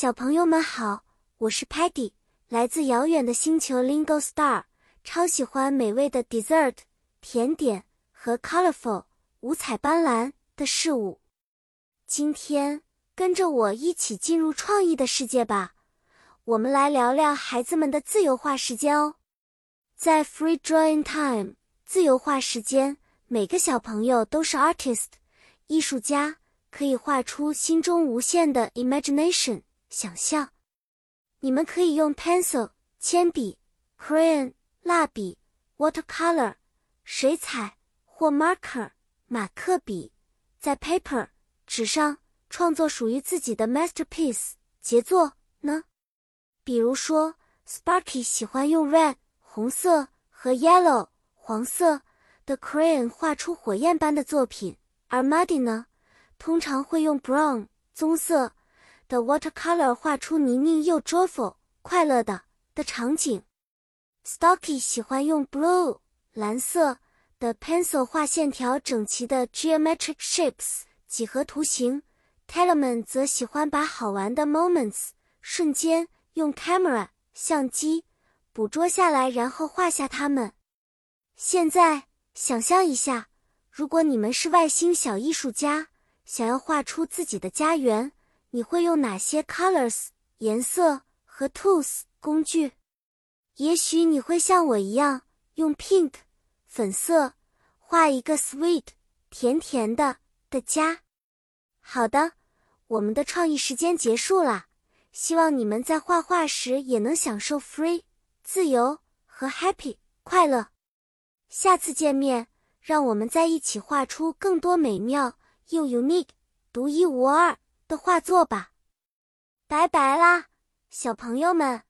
小朋友们好，我是 Patty，来自遥远的星球 Lingo Star，超喜欢美味的 dessert 甜点和 colorful 五彩斑斓的事物。今天跟着我一起进入创意的世界吧，我们来聊聊孩子们的自由画时间哦。在 Free Drawing Time 自由画时间，每个小朋友都是 artist 艺术家，可以画出心中无限的 imagination。想象，你们可以用 pencil 铅笔、crayon 蜡笔、watercolor 水彩或 marker 马克笔，在 paper 纸上创作属于自己的 masterpiece 杰作呢。比如说，Sparky 喜欢用 red 红色和 yellow 黄色的 crayon 画出火焰般的作品，而 Muddy 呢，通常会用 brown 棕色。The watercolor 画出泥泞又 joyful 快乐的的场景。Stocky 喜欢用 blue 蓝色的 pencil 画线条整齐的 geometric shapes 几何图形。Tellerman 则喜欢把好玩的 moments 瞬间用 camera 相机捕捉下来，然后画下它们。现在想象一下，如果你们是外星小艺术家，想要画出自己的家园。你会用哪些 colors 颜色和 tools 工具？也许你会像我一样用 pink 粉色画一个 sweet 甜甜的的家。好的，我们的创意时间结束了。希望你们在画画时也能享受 free 自由和 happy 快乐。下次见面，让我们在一起画出更多美妙又 unique 独一无二。的画作吧，拜拜啦，小朋友们。